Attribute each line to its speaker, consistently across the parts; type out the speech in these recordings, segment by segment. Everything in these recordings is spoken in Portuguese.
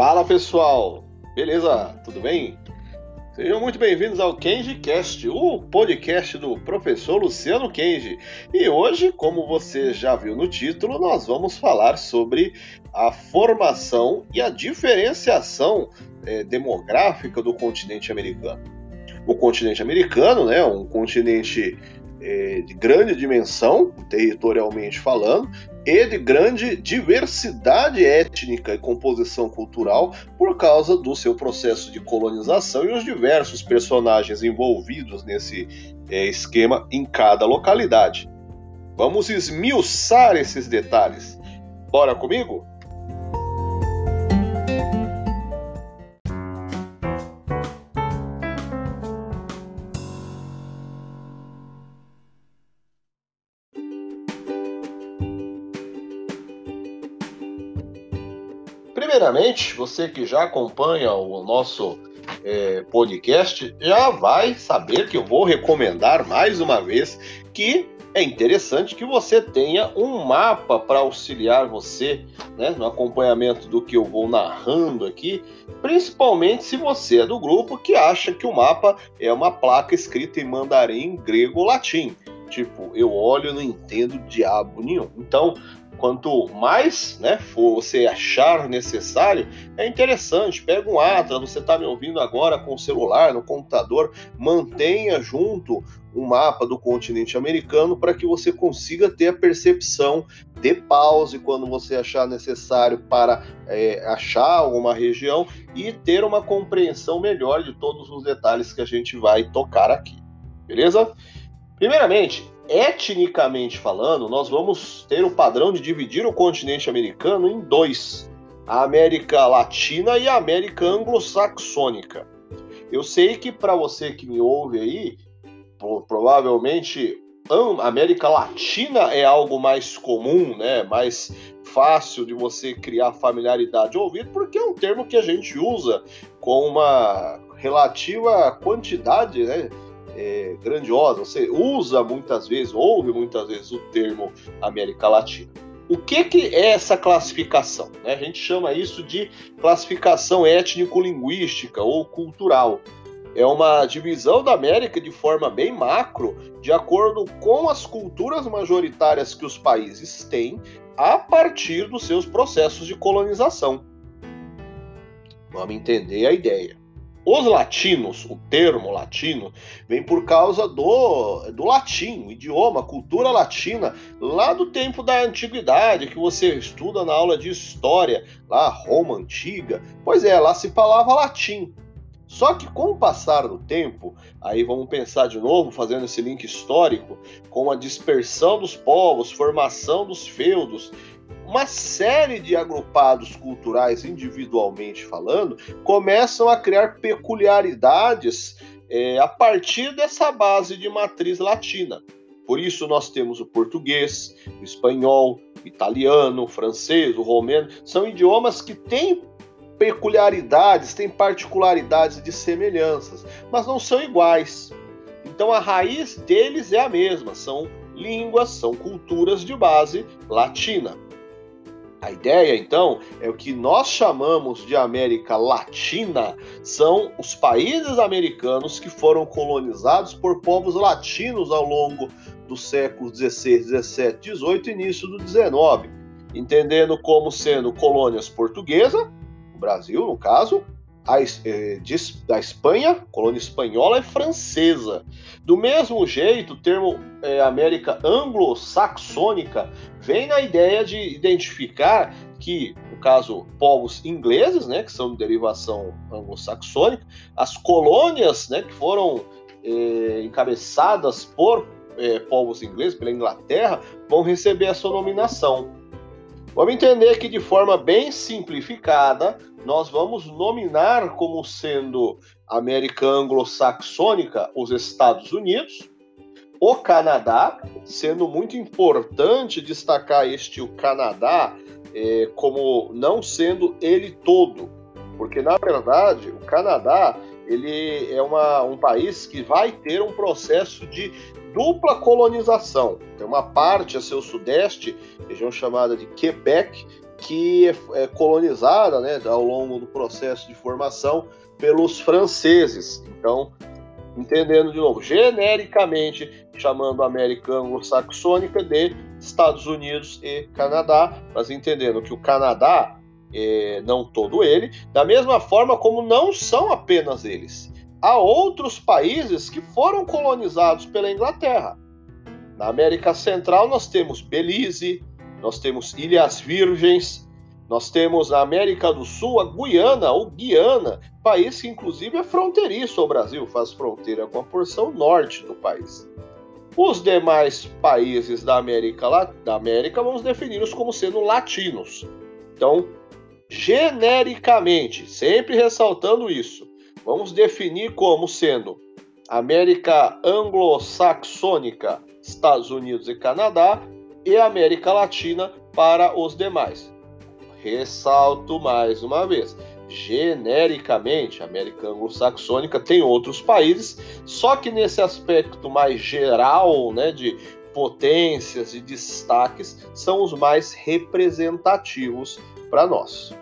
Speaker 1: Fala pessoal, beleza? Tudo bem? Sejam muito bem-vindos ao Kenji Cast, o podcast do professor Luciano Kenji. E hoje, como você já viu no título, nós vamos falar sobre a formação e a diferenciação é, demográfica do continente americano. O continente americano, né, um continente é, de grande dimensão, territorialmente falando, e de grande diversidade étnica e composição cultural por causa do seu processo de colonização e os diversos personagens envolvidos nesse é, esquema em cada localidade. Vamos esmiuçar esses detalhes. Bora comigo? Primeiramente, você que já acompanha o nosso é, podcast já vai saber que eu vou recomendar mais uma vez que é interessante que você tenha um mapa para auxiliar você né, no acompanhamento do que eu vou narrando aqui, principalmente se você é do grupo que acha que o mapa é uma placa escrita em mandarim, grego latim. Tipo, eu olho e não entendo diabo nenhum. Então, quanto mais né, for você achar necessário, é interessante. Pega um Atlas, você está me ouvindo agora com o celular, no computador, mantenha junto um mapa do continente americano para que você consiga ter a percepção de pause quando você achar necessário para é, achar alguma região e ter uma compreensão melhor de todos os detalhes que a gente vai tocar aqui. Beleza? Primeiramente, etnicamente falando, nós vamos ter o padrão de dividir o continente americano em dois: a América Latina e a América Anglo-Saxônica. Eu sei que para você que me ouve aí, provavelmente a América Latina é algo mais comum, né? Mais fácil de você criar familiaridade ouvido, porque é um termo que a gente usa com uma relativa quantidade, né? É, grandiosa. Você usa muitas vezes, ouve muitas vezes o termo América Latina. O que, que é essa classificação? Né? A gente chama isso de classificação étnico-linguística ou cultural. É uma divisão da América de forma bem macro, de acordo com as culturas majoritárias que os países têm a partir dos seus processos de colonização. Vamos entender a ideia. Os latinos, o termo latino, vem por causa do, do latim, idioma, cultura latina, lá do tempo da antiguidade, que você estuda na aula de história, lá Roma antiga. Pois é, lá se falava latim. Só que com o passar do tempo, aí vamos pensar de novo, fazendo esse link histórico, com a dispersão dos povos, formação dos feudos uma série de agrupados culturais, individualmente falando, começam a criar peculiaridades é, a partir dessa base de matriz latina. Por isso, nós temos o português, o espanhol, o italiano, o francês, o romeno, são idiomas que têm peculiaridades, têm particularidades de semelhanças, mas não são iguais. Então, a raiz deles é a mesma, são línguas, são culturas de base latina. A ideia, então, é o que nós chamamos de América Latina são os países americanos que foram colonizados por povos latinos ao longo dos séculos 16, 17, 18 e início do 19, entendendo como sendo colônias portuguesa, o Brasil no caso, a, eh, da Espanha, colônia espanhola e francesa. Do mesmo jeito, o termo eh, América anglo-saxônica vem na ideia de identificar que, no caso, povos ingleses, né, que são de derivação anglo-saxônica, as colônias né, que foram eh, encabeçadas por povos ingleses, pela Inglaterra, vão receber essa nominação. Vamos entender que, de forma bem simplificada, nós vamos nominar como sendo América Anglo-Saxônica os Estados Unidos, o Canadá, sendo muito importante destacar este o Canadá é, como não sendo ele todo, porque na verdade o Canadá ele é uma, um país que vai ter um processo de dupla colonização. Tem uma parte a seu sudeste, região chamada de Quebec, que é, é colonizada né, ao longo do processo de formação pelos franceses. Então, entendendo de novo, genericamente chamando a América anglo-saxônica de Estados Unidos e Canadá, mas entendendo que o Canadá, é, não todo ele, da mesma forma como não são apenas eles. Há outros países que foram colonizados pela Inglaterra. Na América Central nós temos Belize, nós temos Ilhas Virgens, nós temos na América do Sul a Guiana ou Guiana, país que inclusive é fronteiriço ao Brasil, faz fronteira com a porção norte do país. Os demais países da América, da América vamos defini-los como sendo latinos. Então, genericamente, sempre ressaltando isso, vamos definir como sendo América anglo-saxônica, Estados Unidos e Canadá, e América Latina para os demais. Ressalto mais uma vez, genericamente, América anglo-saxônica tem outros países, só que nesse aspecto mais geral, né, de potências e destaques, são os mais representativos para nós.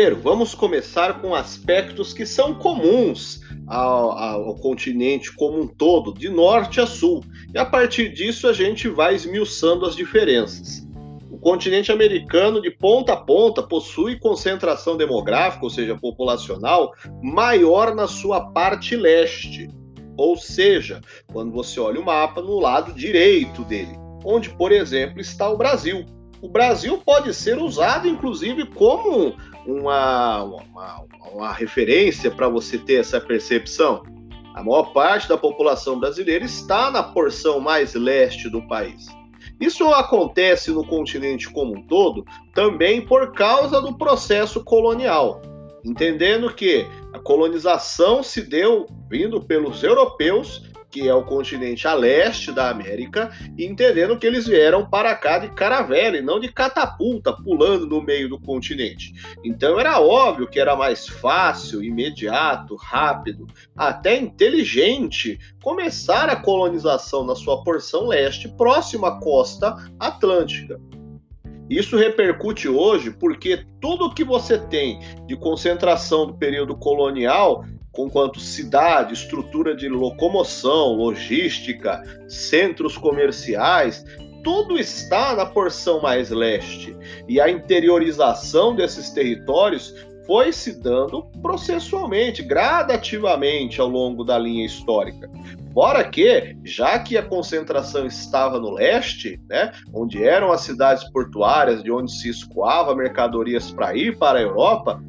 Speaker 1: Primeiro, vamos começar com aspectos que são comuns ao, ao, continente como um todo, de norte a sul, e a partir disso a gente vai esmiuçando as diferenças. O continente americano, de ponta a ponta, possui concentração demográfica, ou seja, populacional, maior na sua parte leste, ou seja, quando você olha o mapa no lado direito dele, onde, por exemplo, está o Brasil. O Brasil pode ser usado, inclusive, como uma, uma, uma referência para você ter essa percepção. A maior parte da população brasileira está na porção mais leste do país. Isso acontece no continente como um todo também por causa do processo colonial, entendendo que a colonização se deu vindo pelos europeus que é o continente a leste da América, entendendo que eles vieram para cá de caravela e não de catapulta pulando no meio do continente. Então era óbvio que era mais fácil, imediato, rápido, até inteligente começar a colonização na sua porção leste, próxima à costa atlântica. Isso repercute hoje porque tudo que você tem de concentração do período colonial quanto cidade, estrutura de locomoção, logística, centros comerciais, tudo está na porção mais leste. E a interiorização desses territórios foi se dando processualmente, gradativamente ao longo da linha histórica. Fora que, já que a concentração estava no leste, né, onde eram as cidades portuárias, de onde se escoava mercadorias para ir para a Europa,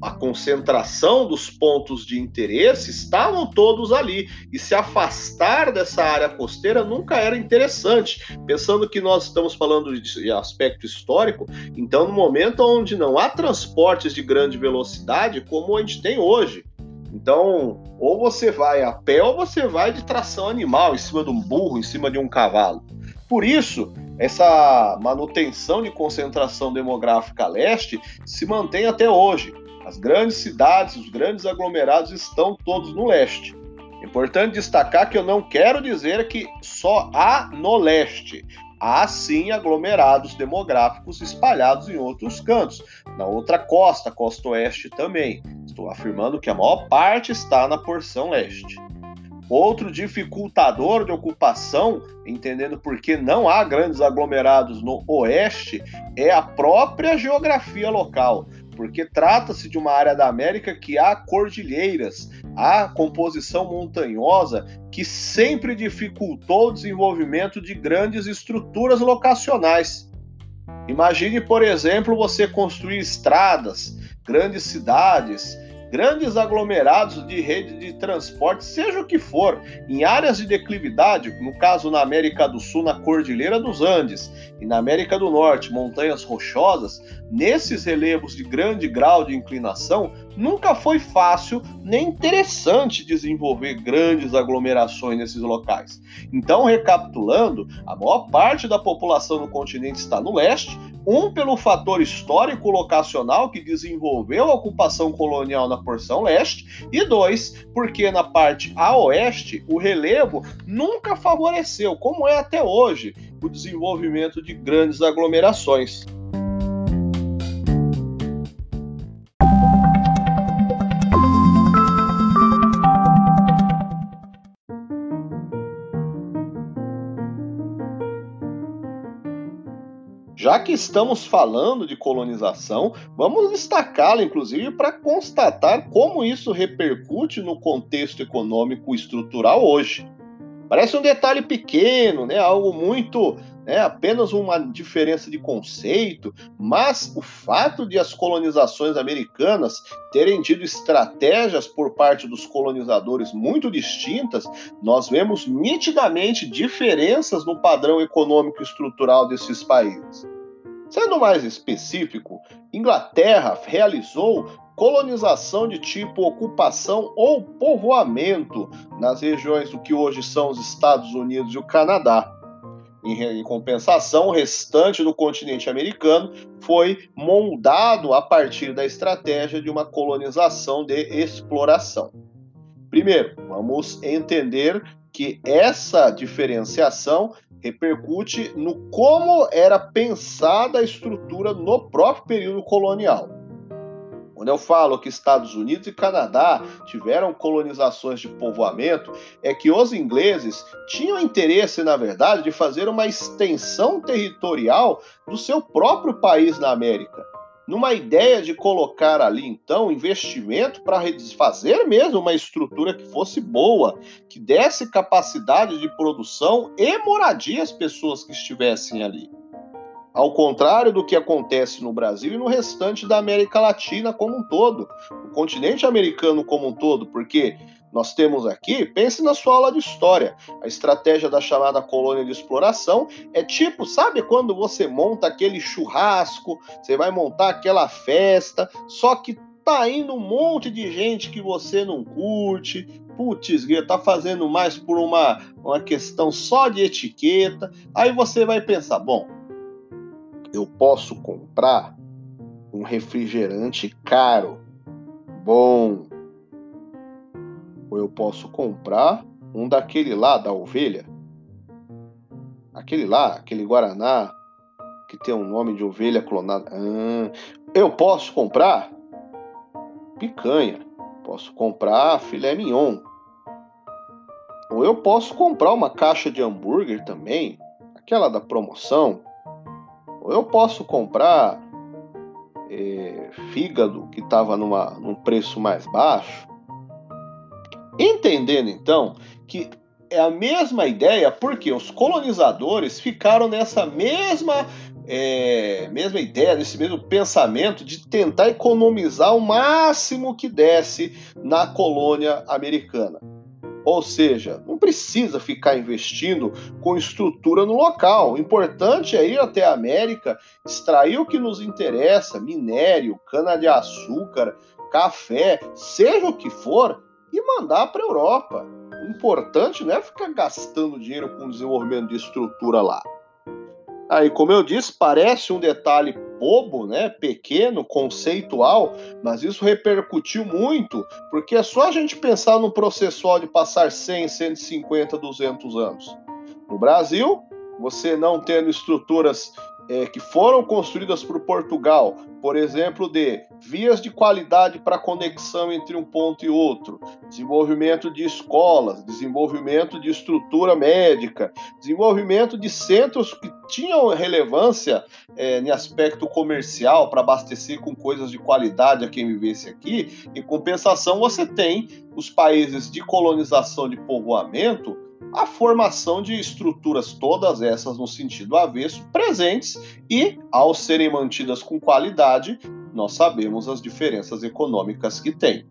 Speaker 1: a concentração dos pontos de interesse estavam todos ali e se afastar dessa área costeira nunca era interessante. Pensando que nós estamos falando de aspecto histórico, então no momento onde não há transportes de grande velocidade como a gente tem hoje, então, ou você vai a pé ou você vai de tração animal, em cima de um burro, em cima de um cavalo. Por isso, essa manutenção de concentração demográfica leste se mantém até hoje. As grandes cidades, os grandes aglomerados estão todos no leste. Importante destacar que eu não quero dizer que só há no leste. Há sim aglomerados demográficos espalhados em outros cantos, na outra costa, costa oeste também. Estou afirmando que a maior parte está na porção leste. Outro dificultador de ocupação, entendendo por que não há grandes aglomerados no oeste, é a própria geografia local porque trata-se de uma área da América que há cordilheiras, há composição montanhosa que sempre dificultou o desenvolvimento de grandes estruturas locacionais. Imagine, por exemplo, você construir estradas, grandes cidades, grandes aglomerados de rede de transporte, seja o que for, em áreas de declividade, no caso na América do Sul, na Cordilheira dos Andes, e na América do Norte, montanhas rochosas, nesses relevos de grande grau de inclinação, nunca foi fácil nem interessante desenvolver grandes aglomerações nesses locais. Então, recapitulando, a maior parte da população no continente está no leste, Um, pelo fator histórico locacional que desenvolveu a ocupação colonial na porção leste, e dois, porque na parte a oeste o relevo nunca favoreceu, como é até hoje, o desenvolvimento de grandes aglomerações. Já que estamos falando de colonização, vamos destacá-la, inclusive, para constatar como isso repercute no contexto econômico estrutural hoje. Parece um detalhe pequeno, né? algo muito. Né? apenas uma diferença de conceito, mas o fato de as colonizações americanas terem tido estratégias por parte dos colonizadores muito distintas, nós vemos nitidamente diferenças no padrão econômico estrutural desses países. Sendo mais específico, Inglaterra realizou colonização de tipo ocupação ou povoamento nas regiões do que hoje são os Estados Unidos e o Canadá. Em, compensação, o restante do continente americano foi moldado a partir da estratégia de uma colonização de exploração. Primeiro, vamos entender que essa diferenciação repercute no como era pensada a estrutura no próprio período colonial. Quando eu falo que Estados Unidos e Canadá tiveram colonizações de povoamento, é que os ingleses tinham interesse, na verdade, de fazer uma extensão territorial do seu próprio país na América numa ideia de colocar ali então investimento para fazer mesmo uma estrutura que fosse boa, que desse capacidade de produção e moradia às pessoas que estivessem ali. Ao contrário do que acontece no Brasil e no restante da América Latina como um todo, o continente americano como um todo, porque nós temos aqui, pense na sua aula de história. A estratégia da chamada colônia de exploração é tipo, sabe quando você monta aquele churrasco, você vai montar aquela festa, só que tá indo um monte de gente que você não curte. Putz, tá fazendo mais por uma, uma questão só de etiqueta. Aí você vai pensar, bom, eu posso comprar um refrigerante caro, bom, ou eu posso comprar um daquele lá da ovelha. Aquele lá, aquele Guaraná, que tem um nome de ovelha clonada. Ah, eu posso comprar picanha. Posso comprar filé mignon. Ou eu posso comprar uma caixa de hambúrguer também, aquela da promoção. Ou eu posso comprar é, fígado que estava num preço mais baixo. Entendendo então que é a mesma ideia, porque os colonizadores ficaram nessa mesma é, mesma ideia, nesse mesmo pensamento de tentar economizar o máximo que desse na colônia americana. Ou seja, não precisa ficar investindo com estrutura no local. O importante é ir até a América, extrair o que nos interessa, minério, cana-de-açúcar, café, seja o que for, e mandar para a Europa. O importante não é ficar gastando dinheiro com desenvolvimento de estrutura lá. Aí, como eu disse, parece um detalhe bobo, né, pequeno, conceitual, mas isso repercutiu muito, porque é só a gente pensar no processual de passar 100, 150, 200 anos. No Brasil, você não tendo estruturas é, que foram construídas por Portugal, por exemplo, de vias de qualidade para conexão entre um ponto e outro, desenvolvimento de escolas, desenvolvimento de estrutura médica, desenvolvimento de centros que tinham relevância é, em aspecto comercial para abastecer com coisas de qualidade a quem vivesse aqui. Em compensação, você tem os países de colonização de povoamento a formação de estruturas, todas essas no sentido avesso, presentes e, ao serem mantidas com qualidade, nós sabemos as diferenças econômicas que tem.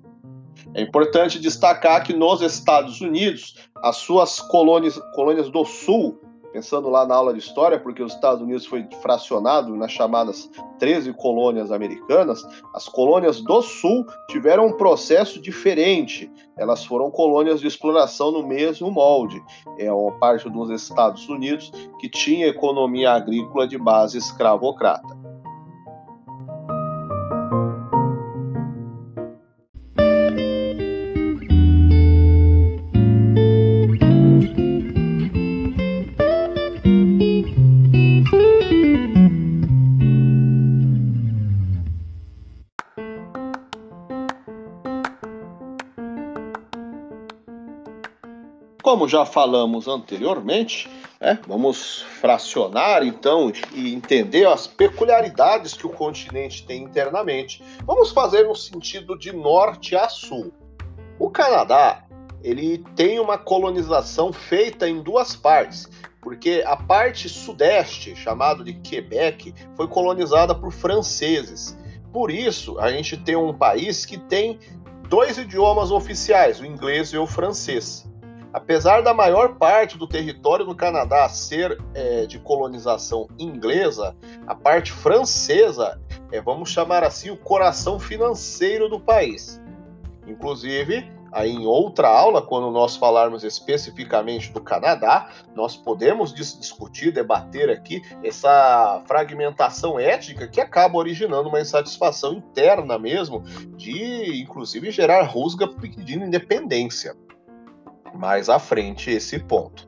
Speaker 1: É importante destacar que nos Estados Unidos, as suas colônias, colônias do Sul pensando lá na aula de história, porque os Estados Unidos foi fracionado nas chamadas 13 colônias americanas, as colônias do Sul tiveram um processo diferente. Elas foram colônias de exploração no mesmo molde. É uma parte dos Estados Unidos que tinha economia agrícola de base escravocrata. Como já falamos anteriormente, né, vamos fracionar então e entender as peculiaridades que o continente tem internamente. Vamos fazer no sentido de norte a sul. O Canadá ele tem uma colonização feita em duas partes, porque a parte sudeste, chamado de Quebec, foi colonizada por franceses. Por isso, a gente tem um país que tem dois idiomas oficiais, o inglês e o francês. Apesar da maior parte do território do Canadá ser é, de colonização inglesa, a parte francesa é, vamos chamar assim, o coração financeiro do país. Inclusive, aí em outra aula, quando nós falarmos especificamente do Canadá, nós podemos dis discutir, debater aqui essa fragmentação étnica que acaba originando uma insatisfação interna mesmo, de inclusive gerar rusga pedindo independência. Mais à frente esse ponto.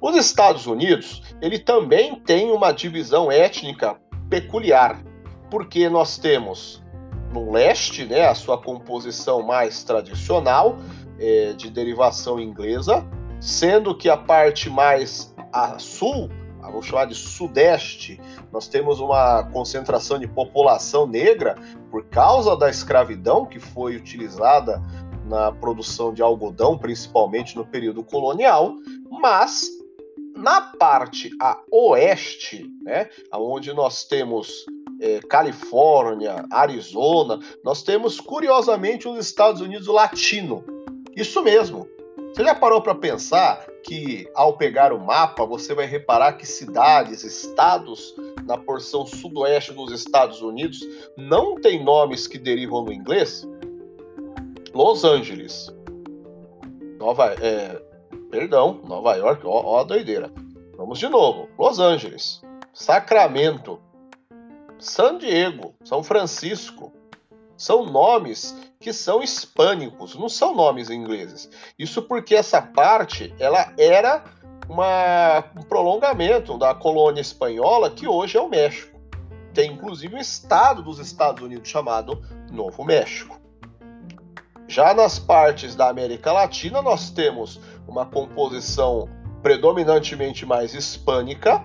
Speaker 1: Os Estados Unidos, ele também tem uma divisão étnica peculiar, porque nós temos no leste, né, a sua composição mais tradicional, é, de derivação inglesa, sendo que a parte mais a sul, vou chamar de sudeste, nós temos uma concentração de população negra por causa da escravidão que foi utilizada na produção de algodão, principalmente no período colonial, mas na parte a oeste, né, onde nós temos é, Califórnia, Arizona, nós temos curiosamente os Estados Unidos latino. Isso mesmo. Você já parou para pensar que ao pegar o mapa você vai reparar que cidades, estados na porção sudoeste dos Estados Unidos não tem nomes que derivam do inglês? Los Angeles, Nova, é, perdão, Nova York, ó, ó a doideira. Vamos de novo. Los Angeles, Sacramento, San Diego, São Francisco. São nomes que são hispânicos, não são nomes ingleses. Isso porque essa parte ela era uma, um prolongamento da colônia espanhola que hoje é o México. Tem inclusive um estado dos Estados Unidos chamado Novo México. Já nas partes da América Latina, nós temos uma composição predominantemente mais hispânica,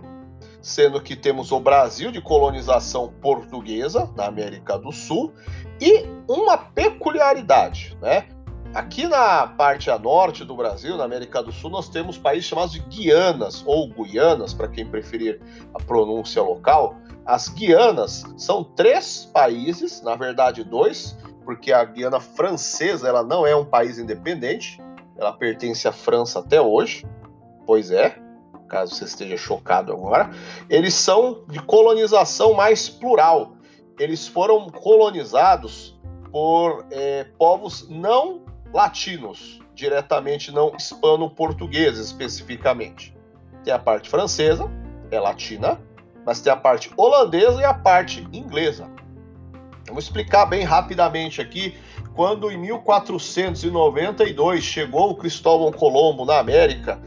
Speaker 1: sendo que temos o Brasil de colonização portuguesa na América do Sul e uma peculiaridade, né? Aqui na parte a norte do Brasil, na América do Sul, nós temos países chamados de Guianas ou Guianas, para quem preferir a pronúncia local. As Guianas são três países, na verdade dois, porque a Guiana Francesa ela não é um país independente, ela pertence à França até hoje. Pois é, caso você esteja chocado agora, eles são de colonização mais plural. Eles foram colonizados por é, povos não latinos, diretamente não hispano-portugueses especificamente. Tem a parte francesa, é latina, mas tem a parte holandesa e a parte inglesa. Vamos explicar bem rapidamente aqui. Quando em 1492 chegou o Cristóvão Colombo na América,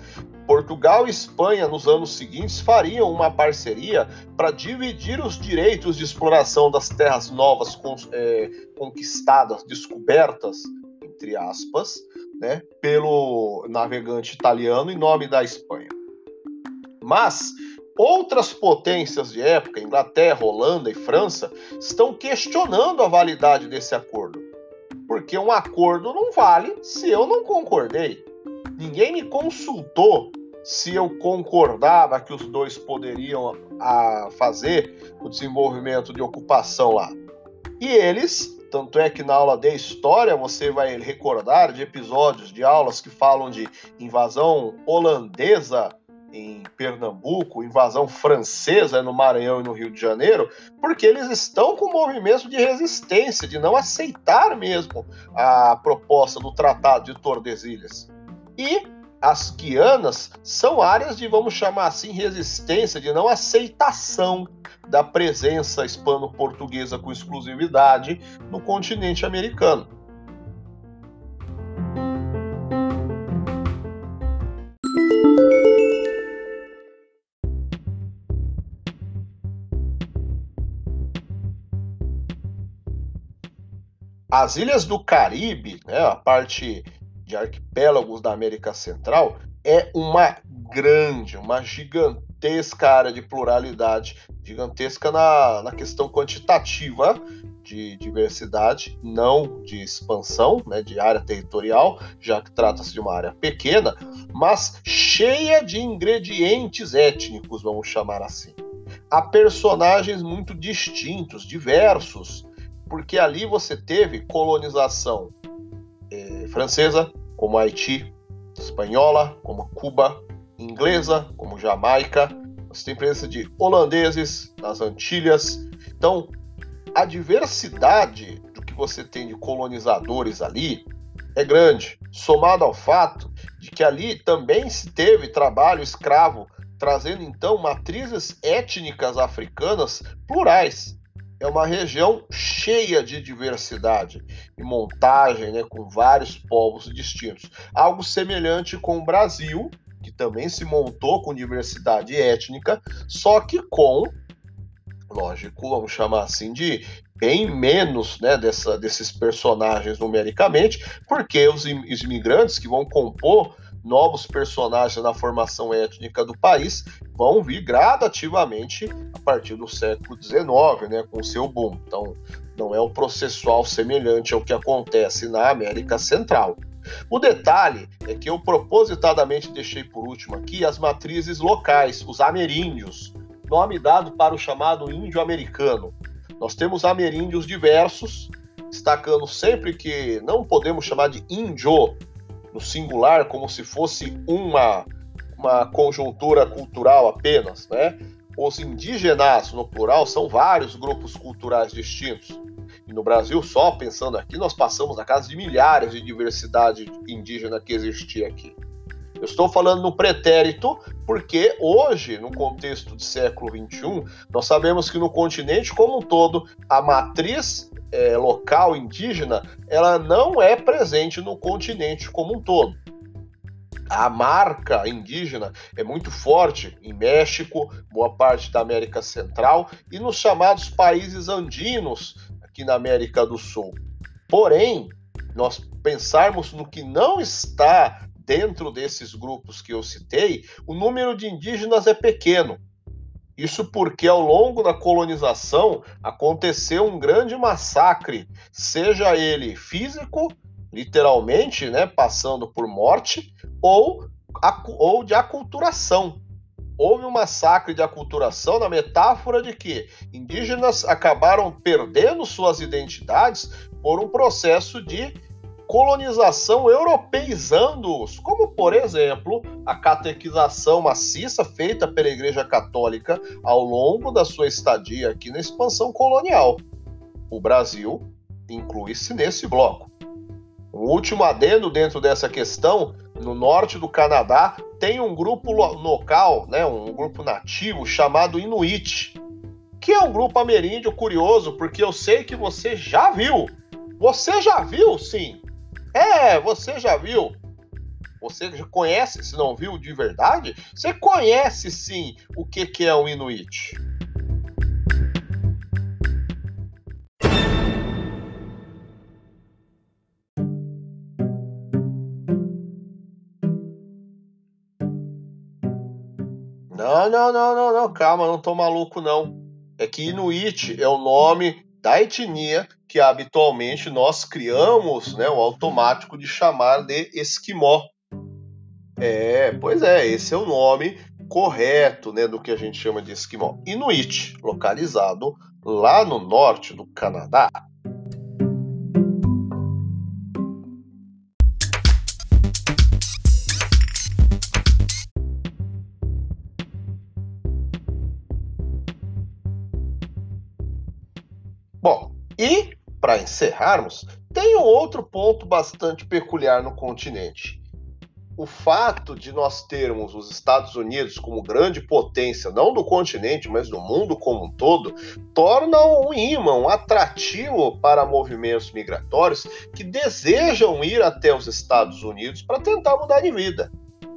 Speaker 1: Portugal e Espanha, nos anos seguintes, fariam uma parceria para dividir os direitos de exploração das terras novas é, conquistadas, descobertas, entre aspas, né, pelo navegante italiano em nome da Espanha. Mas outras potências de época, Inglaterra, Holanda e França, estão questionando a validade desse acordo. Porque um acordo não vale se eu não concordei. Ninguém me consultou se eu concordava que os dois poderiam a, fazer o desenvolvimento de ocupação lá. E eles, tanto é que na aula de história você vai recordar de episódios de aulas que falam de invasão holandesa em Pernambuco, invasão francesa no Maranhão e no Rio de Janeiro, porque eles estão com um movimento de resistência, de não aceitar mesmo a proposta do Tratado de Tordesilhas. E as Guianas são áreas de, vamos chamar assim, resistência, de não aceitação da presença hispano-portuguesa com exclusividade no continente americano. As ilhas do Caribe, né, a parte de arquipélagos da América Central, é uma grande, uma gigantesca área de pluralidade, gigantesca na, na questão quantitativa de diversidade, não de expansão, né, de área territorial, já que trata-se de uma área pequena, mas cheia de ingredientes étnicos, vamos chamar assim. Há personagens muito distintos, diversos, porque ali você teve colonização eh, francesa, como Haiti, espanhola, como Cuba, inglesa, como Jamaica, você tem presença de holandeses nas Antilhas. Então, a diversidade do que você tem de colonizadores ali é grande, somado ao fato de que ali também se teve trabalho escravo, trazendo então matrizes étnicas africanas plurais. É uma região cheia de diversidade e montagem, né, com vários povos distintos. Algo semelhante com o Brasil, que também se montou com diversidade étnica, só que com lógico, vamos chamar assim, de bem menos né, dessa, desses personagens numericamente, porque os, imigrantes que vão compor novos personagens na formação étnica do país vão vir gradativamente a partir do século XIX, né, com seu boom. Então, não é o processual semelhante ao que acontece na América Central. O detalhe é que eu propositadamente deixei por último aqui as matrizes locais, os ameríndios, nome dado para o chamado índio americano. Nós temos ameríndios diversos, destacando sempre que não podemos chamar de índio no singular como se fosse uma, uma conjuntura cultural apenas, né? Os indígenas, no plural, são vários grupos culturais distintos. E no Brasil, só pensando aqui, nós passamos na casa de milhares de diversidade indígena que existia aqui. Eu estou falando no pretérito porque hoje, no contexto do século XXI, nós sabemos que no continente como um todo, a matriz é, local indígena ela não é presente no continente como um todo. A marca indígena é muito forte em México, boa parte da América Central e nos chamados países andinos aqui na América do Sul. Porém, nós pensarmos no que não está dentro desses grupos que eu citei, o número de indígenas é pequeno. Isso porque ao longo da colonização aconteceu um grande massacre, seja ele físico, literalmente, né, passando por morte, ou, ou de aculturação. Houve um massacre de aculturação na metáfora de que indígenas acabaram perdendo suas identidades por um processo de colonização europeizando-os, como, por exemplo, a catequização maciça feita pela Igreja Católica ao longo da sua estadia aqui na expansão colonial. O Brasil inclui-se nesse bloco. Um último adendo dentro dessa questão, no norte do Canadá tem um grupo local, né, um grupo nativo chamado Inuit, que é um grupo ameríndio curioso, porque eu sei que você já viu. Você já viu, sim, é, você já viu? Você já conhece, se não viu de verdade? Você conhece sim o que, que é um Inuit. Não, não, não, não, não, calma, não tô maluco não. É que Inuit é o nome da etnia que habitualmente nós criamos né, o automático de chamar de esquimó. É, pois é, esse é o nome correto né, do que a gente chama de esquimó. Inuit, localizado lá no norte do Canadá. Para encerrarmos, tem um outro ponto bastante peculiar no continente. O fato de nós termos os Estados Unidos como grande potência, não do continente, mas do mundo como um todo, torna um imã, um atrativo para movimentos migratórios que desejam ir até os Estados Unidos para tentar mudar de vida.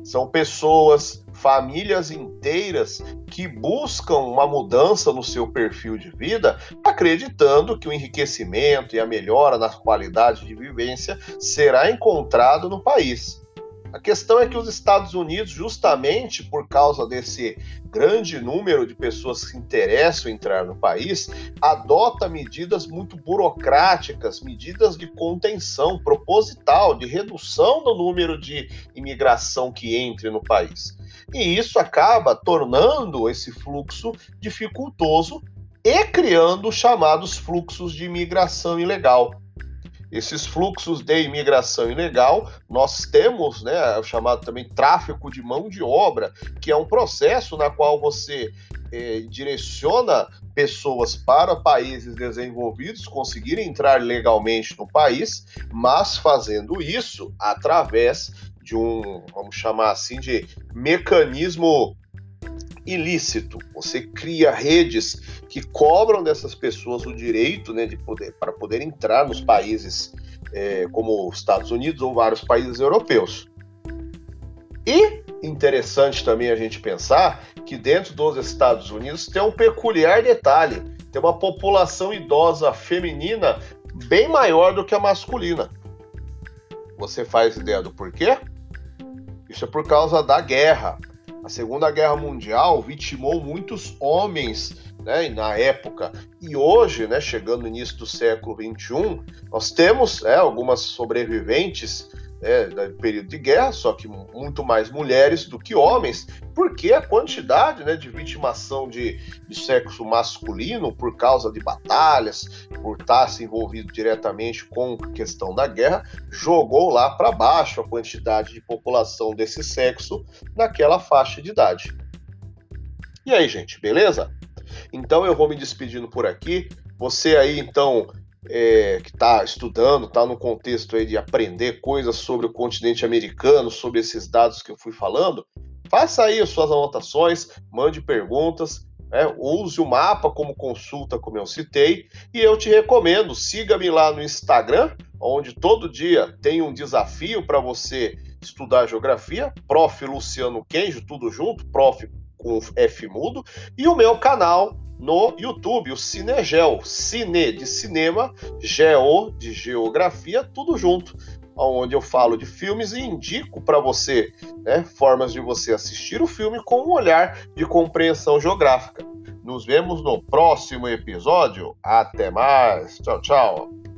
Speaker 1: São pessoas, famílias inteiras que buscam uma mudança no seu perfil de vida, acreditando que o enriquecimento e a melhora na qualidade de vivência será encontrado no país. A questão é que os Estados Unidos, justamente por causa desse grande número de pessoas que se interessam em entrar no país, adota medidas muito burocráticas, medidas de contenção proposital, de redução do número de imigração que entre no país. E isso acaba tornando esse fluxo dificultoso e criando os chamados fluxos de imigração ilegal. Esses fluxos de imigração ilegal, nós temos né, o chamado também tráfico de mão de obra, que é um processo na qual você eh, direciona pessoas para países desenvolvidos conseguirem entrar legalmente no país, mas fazendo isso através de um, vamos chamar assim, de mecanismo ilícito. Você cria redes que cobram dessas pessoas o direito né, de poder para poder entrar nos países é, como os Estados Unidos ou vários países europeus. E interessante também a gente pensar que dentro dos Estados Unidos tem um peculiar detalhe: tem uma população idosa feminina bem maior do que a masculina. Você faz ideia do porquê? Isso é por causa da guerra. A Segunda Guerra Mundial vitimou muitos homens né, na época. E hoje, né, chegando no início do século XXI, nós temos é, algumas sobreviventes né, do período de guerra, só que muito mais mulheres do que homens, porque a quantidade né, de vitimação de, de sexo masculino por causa de batalhas, por estar se envolvido diretamente com a questão da guerra, jogou lá para baixo a quantidade de população desse sexo naquela faixa de idade. E aí, gente, beleza? Então eu vou me despedindo por aqui. Você aí, então, é, que está estudando, está no contexto aí de aprender coisas sobre o continente americano, sobre esses dados que eu fui falando, faça aí as suas anotações, mande perguntas, né, use o mapa como consulta, como eu citei, e eu te recomendo, siga-me lá no Instagram, onde todo dia tem um desafio para você estudar geografia, prof. Luciano Kenjo, tudo junto, prof. com F mudo, e o meu canal no YouTube, o Cinegel, Cine de cinema, Geo de geografia, tudo junto, onde eu falo de filmes e indico para você né, formas de você assistir o filme com um olhar de compreensão geográfica. Nos vemos no próximo episódio. Até mais. Tchau, tchau.